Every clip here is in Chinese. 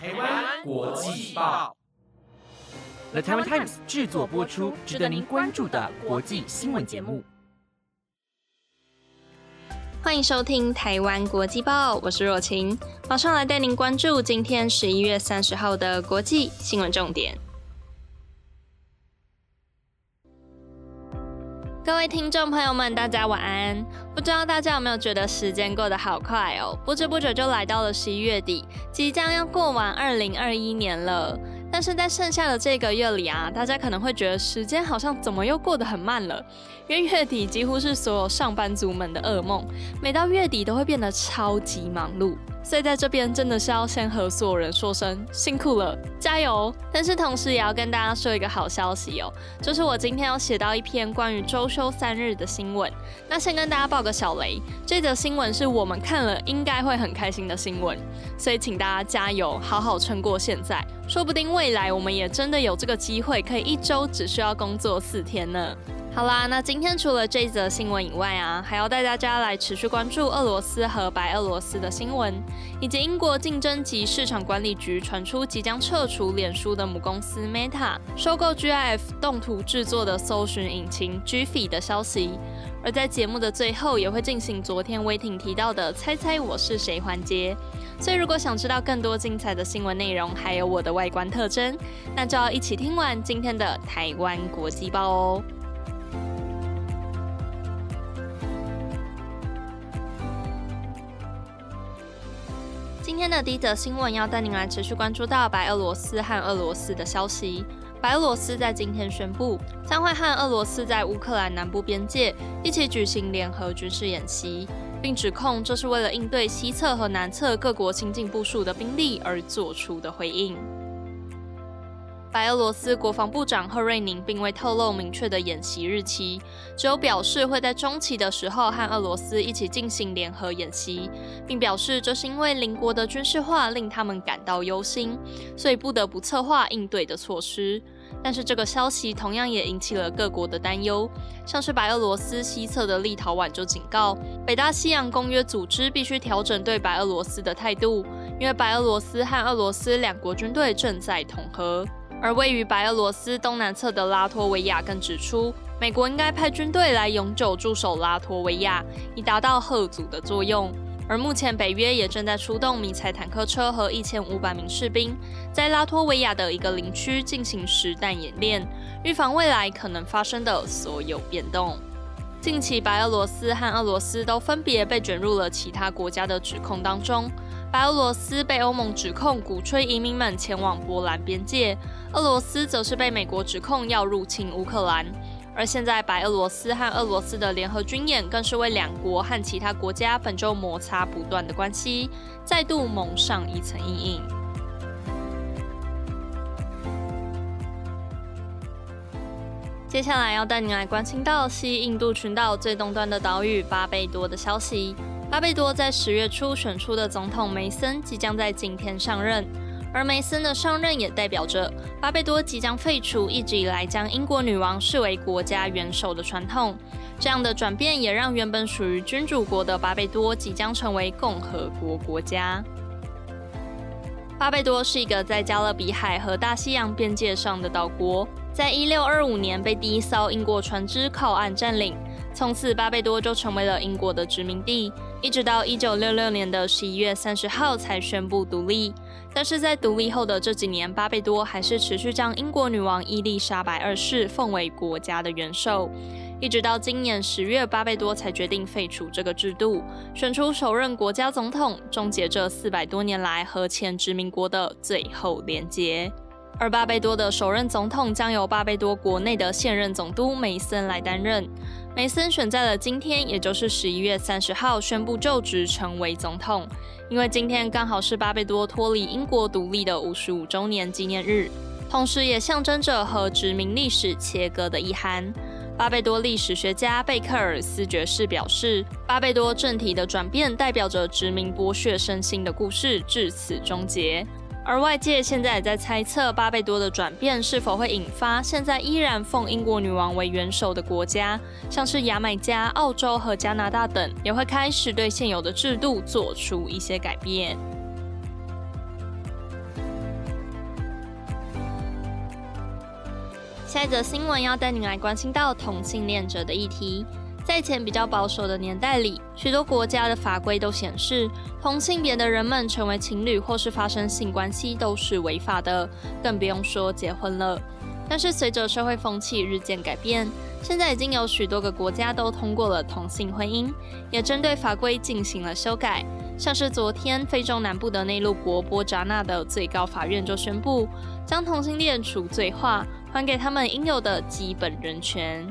台湾国际报，The Taiwan Times 制作播出，值得您关注的国际新闻节目。欢迎收听台湾国际报，我是若晴，马上来带您关注今天十一月三十号的国际新闻重点。各位听众朋友们，大家晚安。不知道大家有没有觉得时间过得好快哦？不知不觉就来到了十一月底，即将要过完二零二一年了。但是在剩下的这个月里啊，大家可能会觉得时间好像怎么又过得很慢了。因为月底几乎是所有上班族们的噩梦，每到月底都会变得超级忙碌。所以在这边真的是要先和所有人说声辛苦了，加油！但是同时也要跟大家说一个好消息哦，就是我今天要写到一篇关于周休三日的新闻。那先跟大家报个小雷，这则新闻是我们看了应该会很开心的新闻，所以请大家加油，好好撑过现在，说不定未来我们也真的有这个机会，可以一周只需要工作四天呢。好啦，那今天除了这则新闻以外啊，还要带大家来持续关注俄罗斯和白俄罗斯的新闻，以及英国竞争及市场管理局传出即将撤除脸书的母公司 Meta 收购 GIF 动图制作的搜寻引擎 g i f 的消息。而在节目的最后，也会进行昨天威霆提到的“猜猜我是谁”环节。所以，如果想知道更多精彩的新闻内容，还有我的外观特征，那就要一起听完今天的台湾国际报哦。今天的第一则新闻要带您来持续关注到白俄罗斯和俄罗斯的消息。白俄罗斯在今天宣布，将会和俄罗斯在乌克兰南部边界一起举行联合军事演习，并指控这是为了应对西侧和南侧各国新进部署的兵力而做出的回应。白俄罗斯国防部长赫瑞宁并未透露明确的演习日期，只有表示会在中期的时候和俄罗斯一起进行联合演习，并表示这是因为邻国的军事化令他们感到忧心，所以不得不策划应对的措施。但是这个消息同样也引起了各国的担忧，像是白俄罗斯西侧的立陶宛就警告，北大西洋公约组织必须调整对白俄罗斯的态度，因为白俄罗斯和俄罗斯两国军队正在统合。而位于白俄罗斯东南侧的拉脱维亚更指出，美国应该派军队来永久驻守拉脱维亚，以达到贺阻的作用。而目前北约也正在出动迷彩坦克车和一千五百名士兵，在拉脱维亚的一个林区进行实弹演练，预防未来可能发生的所有变动。近期，白俄罗斯和俄罗斯都分别被卷入了其他国家的指控当中。白俄罗斯被欧盟指控鼓吹移民们前往波兰边界，俄罗斯则是被美国指控要入侵乌克兰。而现在，白俄罗斯和俄罗斯的联合军演，更是为两国和其他国家本周摩擦不断的关系，再度蒙上一层阴影。接下来要带您来关心到西印度群岛最东端的岛屿巴贝多的消息。巴贝多在十月初选出的总统梅森即将在今天上任，而梅森的上任也代表着巴贝多即将废除一直以来将英国女王视为国家元首的传统。这样的转变也让原本属于君主国的巴贝多即将成为共和国国家。巴贝多是一个在加勒比海和大西洋边界上的岛国，在一六二五年被第一艘英国船只靠岸占领。从此，巴贝多就成为了英国的殖民地，一直到一九六六年的十一月三十号才宣布独立。但是在独立后的这几年，巴贝多还是持续将英国女王伊丽莎白二世奉为国家的元首。一直到今年十月，巴贝多才决定废除这个制度，选出首任国家总统，终结这四百多年来和前殖民国的最后连结。而巴贝多的首任总统将由巴贝多国内的现任总督梅森来担任。梅森选在了今天，也就是十一月三十号宣布就职成为总统，因为今天刚好是巴贝多脱离英国独立的五十五周年纪念日，同时也象征着和殖民历史切割的遗憾。巴贝多历史学家贝克尔斯爵士表示，巴贝多政体的转变代表着殖民剥削身心的故事至此终结。而外界现在也在猜测巴贝多的转变是否会引发现在依然奉英国女王为元首的国家，像是牙买加、澳洲和加拿大等，也会开始对现有的制度做出一些改变。下一则新闻要带您来关心到同性恋者的议题。在前比较保守的年代里，许多国家的法规都显示，同性别的人们成为情侣或是发生性关系都是违法的，更不用说结婚了。但是随着社会风气日渐改变，现在已经有许多个国家都通过了同性婚姻，也针对法规进行了修改。像是昨天，非洲南部的内陆国波扎纳的最高法院就宣布，将同性恋除罪化。还给他们应有的基本人权。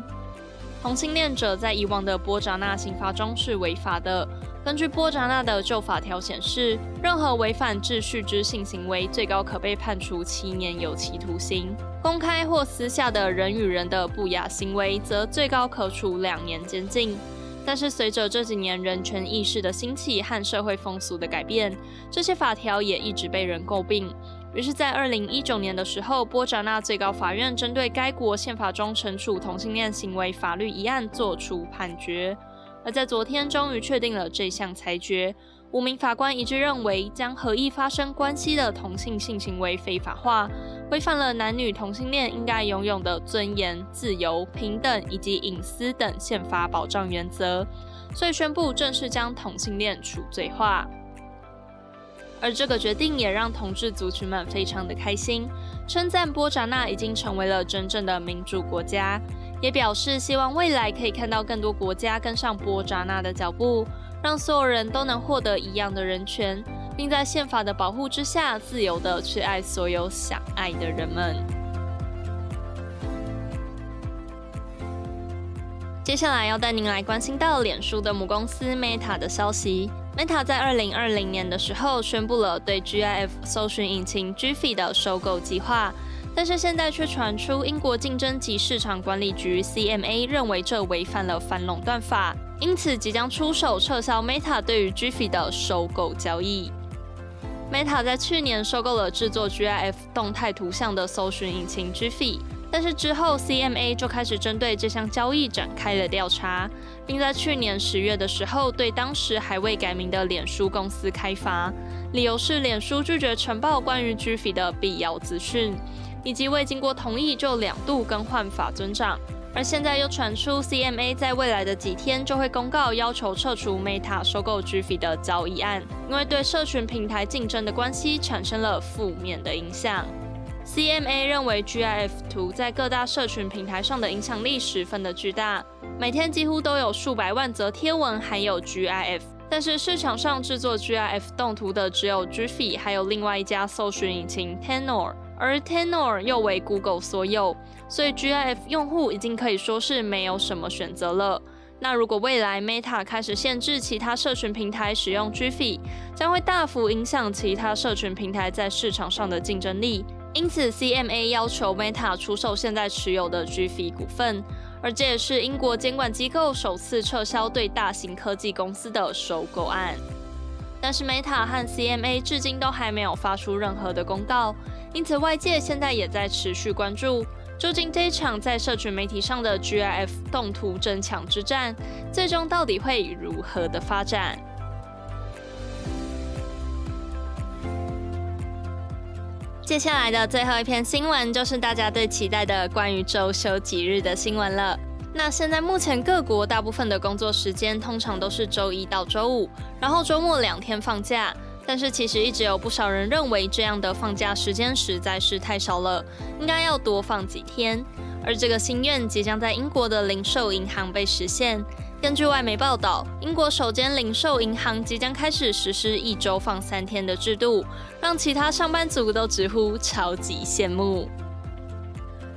同性恋者在以往的波扎纳刑罚中是违法的。根据波扎纳的旧法条显示，任何违反秩序之性行为，最高可被判处七年有期徒刑；公开或私下的人与人的不雅行为，则最高可处两年监禁。但是，随着这几年人权意识的兴起和社会风俗的改变，这些法条也一直被人诟病。于是，在二零一九年的时候，波扎纳最高法院针对该国宪法中惩处同性恋行为法律一案作出判决，而在昨天终于确定了这项裁决。五名法官一致认为，将合意发生关系的同性性行为非法化，违反了男女同性恋应该拥有的尊严、自由、平等以及隐私等宪法保障原则，所以宣布正式将同性恋处罪化。而这个决定也让同志族群们非常的开心，称赞波扎纳已经成为了真正的民主国家，也表示希望未来可以看到更多国家跟上波扎纳的脚步，让所有人都能获得一样的人权，并在宪法的保护之下，自由的去爱所有想爱的人们。接下来要带您来关心到脸书的母公司 Meta 的消息。Meta 在二零二零年的时候宣布了对 GIF 搜寻引擎 g f i 的收购计划，但是现在却传出英国竞争及市场管理局 CMA 认为这违反了反垄断法，因此即将出手撤销 Meta 对于 g f i 的收购交易。Meta 在去年收购了制作 GIF 动态图像的搜寻引擎 g f i。但是之后，CMA 就开始针对这项交易展开了调查，并在去年十月的时候对当时还未改名的脸书公司开罚，理由是脸书拒绝呈报关于 g f i 的必要资讯，以及未经过同意就两度更换法尊长。而现在又传出 CMA 在未来的几天就会公告要求撤除 Meta 收购 g f i 的交易案，因为对社群平台竞争的关系产生了负面的影响。CMA 认为 GIF 图在各大社群平台上的影响力十分的巨大，每天几乎都有数百万则贴文含有 GIF，但是市场上制作 GIF 动图的只有 Giphy，还有另外一家搜寻引擎 Tenor，而 Tenor 又为 Google 所有，所以 GIF 用户已经可以说是没有什么选择了。那如果未来 Meta 开始限制其他社群平台使用 Giphy，将会大幅影响其他社群平台在市场上的竞争力。因此，CMA 要求 Meta 出售现在持有的 GIF 股份，而这也是英国监管机构首次撤销对大型科技公司的收购案。但是，Meta 和 CMA 至今都还没有发出任何的公告，因此外界现在也在持续关注，究竟这一场在社群媒体上的 GIF 动图争抢之战，最终到底会如何的发展？接下来的最后一篇新闻，就是大家最期待的关于周休几日的新闻了。那现在目前各国大部分的工作时间通常都是周一到周五，然后周末两天放假。但是其实一直有不少人认为这样的放假时间实在是太少了，应该要多放几天。而这个心愿即将在英国的零售银行被实现。根据外媒报道，英国首间零售银行即将开始实施一周放三天的制度，让其他上班族都直呼超级羡慕。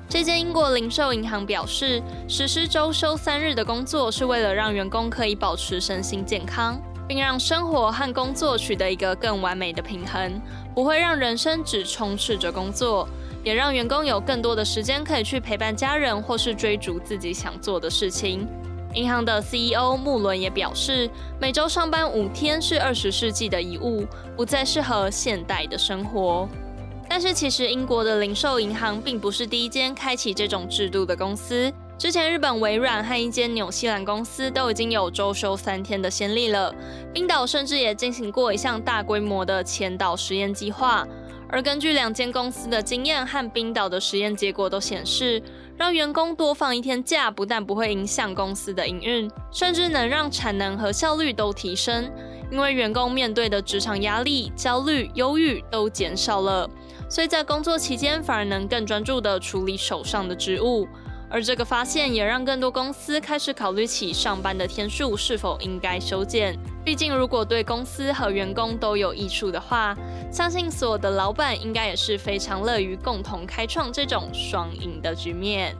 这间英国零售银行表示，实施周休三日的工作是为了让员工可以保持身心健康，并让生活和工作取得一个更完美的平衡，不会让人生只充斥着工作，也让员工有更多的时间可以去陪伴家人或是追逐自己想做的事情。银行的 CEO 穆伦也表示，每周上班五天是二十世纪的遗物，不再适合现代的生活。但是，其实英国的零售银行并不是第一间开启这种制度的公司。之前，日本微软和一间纽西兰公司都已经有周休三天的先例了。冰岛甚至也进行过一项大规模的前岛实验计划。而根据两间公司的经验和冰岛的实验结果都显示。让员工多放一天假，不但不会影响公司的营运，甚至能让产能和效率都提升。因为员工面对的职场压力、焦虑、忧郁都减少了，所以在工作期间反而能更专注地处理手上的职务。而这个发现也让更多公司开始考虑起上班的天数是否应该修建。毕竟，如果对公司和员工都有益处的话，相信所有的老板应该也是非常乐于共同开创这种双赢的局面。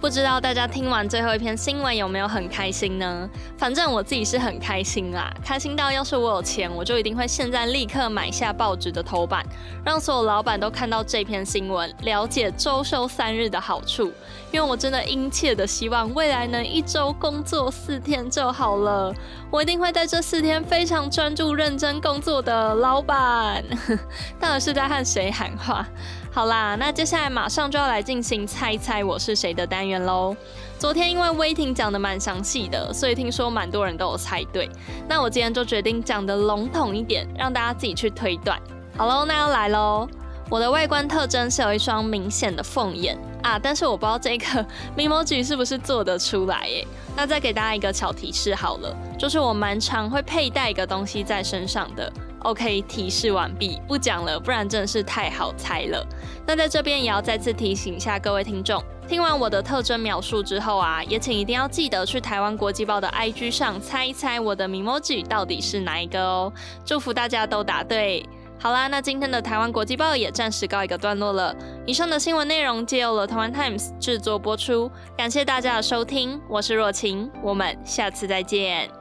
不知道大家听完最后一篇新闻有没有很开心呢？反正我自己是很开心啦，开心到要是我有钱，我就一定会现在立刻买下报纸的头版，让所有老板都看到这篇新闻，了解周休三日的好处。因为我真的殷切的希望未来能一周工作四天就好了，我一定会在这四天非常专注认真工作的老板。到底是在和谁喊话？好啦，那接下来马上就要来进行猜猜我是谁的单元喽。昨天因为威霆讲的蛮详细的，所以听说蛮多人都有猜对。那我今天就决定讲的笼统一点，让大家自己去推断。好喽，那要来喽。我的外观特征是有一双明显的凤眼啊，但是我不知道这个 emoji 是不是做得出来耶。那再给大家一个小提示好了，就是我蛮常会佩戴一个东西在身上的。OK，提示完毕，不讲了，不然真的是太好猜了。那在这边也要再次提醒一下各位听众，听完我的特征描述之后啊，也请一定要记得去台湾国际报的 IG 上猜一猜我的 emoji 到底是哪一个哦。祝福大家都答对。好啦，那今天的台湾国际报也暂时告一个段落了。以上的新闻内容皆由了台湾 Times 制作播出，感谢大家的收听，我是若晴，我们下次再见。